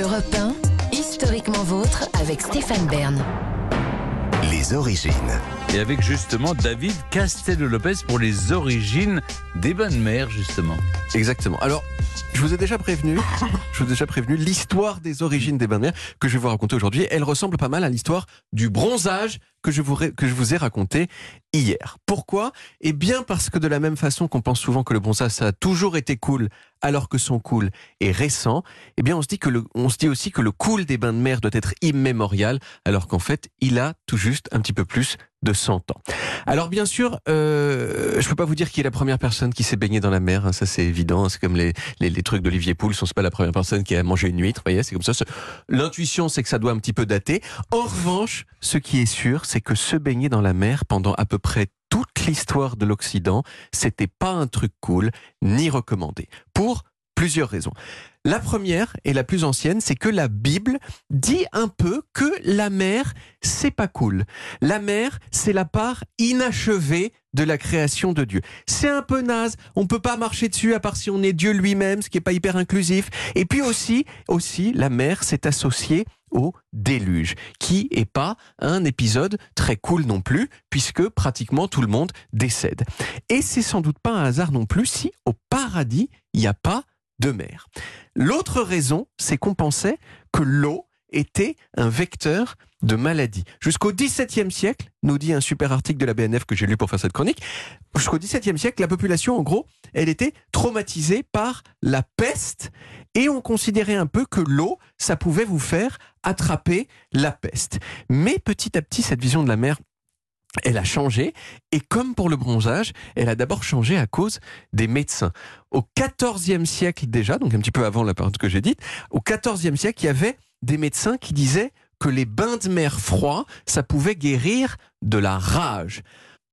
Europe 1, historiquement vôtre avec Stéphane Bern. Les origines. Et avec justement David Castello-Lopez pour les origines des bains de mer, justement. Exactement. Alors, je vous ai déjà prévenu, je vous ai déjà prévenu, l'histoire des origines des bains de mer que je vais vous raconter aujourd'hui, elle ressemble pas mal à l'histoire du bronzage que je vous, que je vous ai raconté hier. Pourquoi? Eh bien parce que de la même façon qu'on pense souvent que le bronzage ça a toujours été cool alors que son cool est récent, eh bien on se dit que le, on se dit aussi que le cool des bains de mer doit être immémorial alors qu'en fait il a tout juste un petit peu plus de 100 ans. Alors bien sûr, euh, je peux pas vous dire qui est la première personne qui s'est baignée dans la mer, hein, ça c'est évident, c'est comme les, les, les trucs d'Olivier Pouls, c'est pas la première personne qui a mangé une huître, voyez, c'est comme ça. L'intuition c'est que ça doit un petit peu dater. En revanche, ce qui est sûr, c'est que se baigner dans la mer pendant à peu près toute l'histoire de l'Occident, c'était pas un truc cool ni recommandé pour plusieurs raisons. La première et la plus ancienne, c'est que la Bible dit un peu que la mer, c'est pas cool. La mer, c'est la part inachevée de la création de Dieu. C'est un peu naze, on peut pas marcher dessus à part si on est Dieu lui-même, ce qui est pas hyper inclusif. Et puis aussi, aussi, la mer s'est associée au déluge, qui est pas un épisode très cool non plus, puisque pratiquement tout le monde décède. Et c'est sans doute pas un hasard non plus si au paradis, il n'y a pas de mer. L'autre raison, c'est qu'on pensait que l'eau était un vecteur de maladie. Jusqu'au XVIIe siècle, nous dit un super article de la BNF que j'ai lu pour faire cette chronique, jusqu'au XVIIe siècle, la population, en gros, elle était traumatisée par la peste et on considérait un peu que l'eau, ça pouvait vous faire attraper la peste. Mais petit à petit, cette vision de la mer, elle a changé et comme pour le bronzage, elle a d'abord changé à cause des médecins. Au XIVe siècle déjà, donc un petit peu avant la période que j'ai dite, au XIVe siècle, il y avait des médecins qui disaient que les bains de mer froids, ça pouvait guérir de la rage.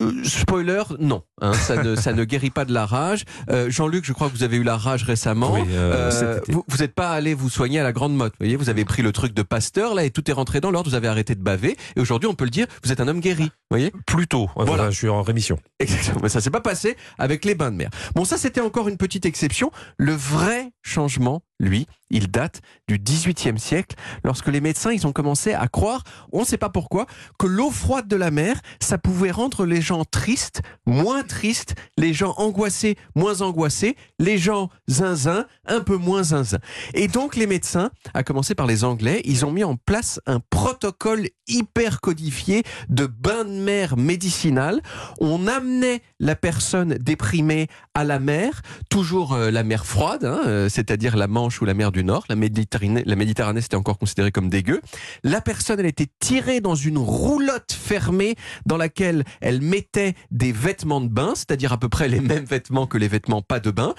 Euh, spoiler, non, hein, ça, ne, ça ne guérit pas de la rage. Euh, Jean-Luc, je crois que vous avez eu la rage récemment. Oui, euh, Euh, vous n'êtes pas allé vous soigner à la grande motte. Vous voyez, vous avez pris le truc de Pasteur là et tout est rentré dans l'ordre. Vous avez arrêté de baver et aujourd'hui, on peut le dire, vous êtes un homme guéri. Vous voyez Plutôt. Ouais, Voilà. voilà. je suis en rémission. Exactement. Mais ça s'est pas passé avec les bains de mer. Bon, ça, c'était encore une petite exception. Le vrai changement, lui, il date du XVIIIe siècle, lorsque les médecins, ils ont commencé à croire, on ne sait pas pourquoi, que l'eau froide de la mer, ça pouvait rendre les gens tristes, moins tristes, les gens angoissés, moins angoissés, les gens zinzin, un peu moins zinzin. Et donc, les médecins, à commencer par les Anglais, ils ont mis en place un protocole hyper codifié de bain de mer médicinal on amenait la personne déprimée à la mer, toujours euh, la mer froide, hein, euh, c'est-à-dire la Manche ou la mer du Nord. La Méditerranée, la Méditerranée c'était encore considéré comme dégueu. La personne, elle était tirée dans une roulotte fermée dans laquelle elle mettait des vêtements de bain, c'est-à-dire à peu près les mêmes vêtements que les vêtements pas de bain.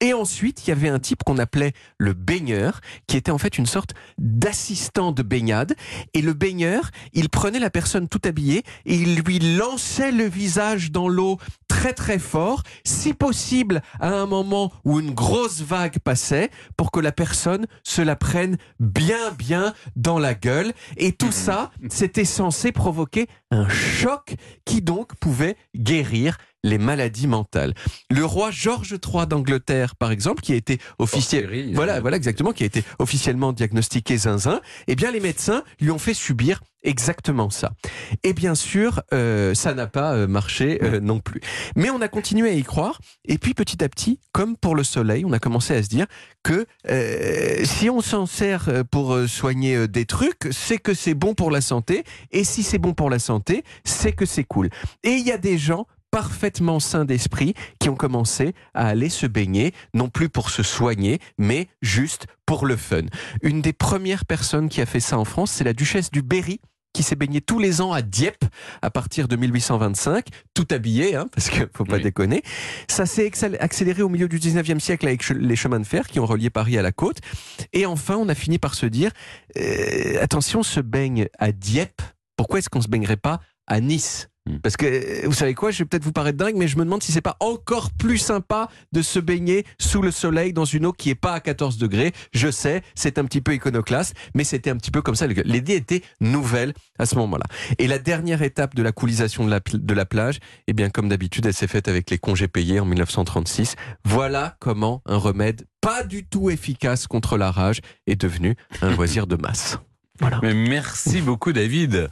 Et ensuite, il y avait un type qu'on appelait le baigneur, qui était en fait une sorte d'assistant de baignade. Et le baigneur, il prenait la personne tout habillée et il lui lançait le visage dans l'eau très très fort, si possible à un moment où une grosse vague passait, pour que la personne se la prenne bien bien dans la gueule. Et tout ça, c'était censé provoquer un choc qui donc pouvait guérir les maladies mentales. Le roi George III d'Angleterre, par exemple, qui a été officiel, série, voilà, euh. voilà exactement, qui a été officiellement diagnostiqué zinzin, eh bien les médecins lui ont fait subir exactement ça. Et bien sûr, euh, ça n'a pas euh, marché euh, non plus. Mais on a continué à y croire. Et puis petit à petit, comme pour le soleil, on a commencé à se dire que si on s'en sert pour soigner des trucs, c'est que c'est bon pour la santé. Et si c'est bon pour la santé, c'est que c'est cool. Et il y a des gens parfaitement sains d'esprit qui ont commencé à aller se baigner, non plus pour se soigner, mais juste pour le fun. Une des premières personnes qui a fait ça en France, c'est la duchesse du Berry qui s'est baignée tous les ans à Dieppe à partir de 1825, tout habillée, hein, parce qu'il faut pas Oui. déconner. Ça s'est accélé- accéléré au milieu du 19e siècle avec les chemins de fer qui ont relié Paris à la côte. Et enfin, on a fini par se dire, euh, attention, on se baigne à Dieppe, pourquoi est-ce qu'on se baignerait pas à Nice? Parce que vous savez quoi, je vais peut-être vous paraître dingue, mais je me demande si c'est pas encore plus sympa de se baigner sous le soleil dans une eau qui est pas à 14 degrés. Je sais, c'est un petit peu iconoclaste, mais c'était un petit peu comme ça. L'idée était nouvelle à ce moment-là. Et la dernière étape de la coolisation de la, pl- de la plage, eh bien, comme d'habitude, elle s'est faite avec les congés payés en 1936. Voilà comment un remède pas du tout efficace contre la rage est devenu un loisir de masse. Voilà. Mais merci beaucoup David.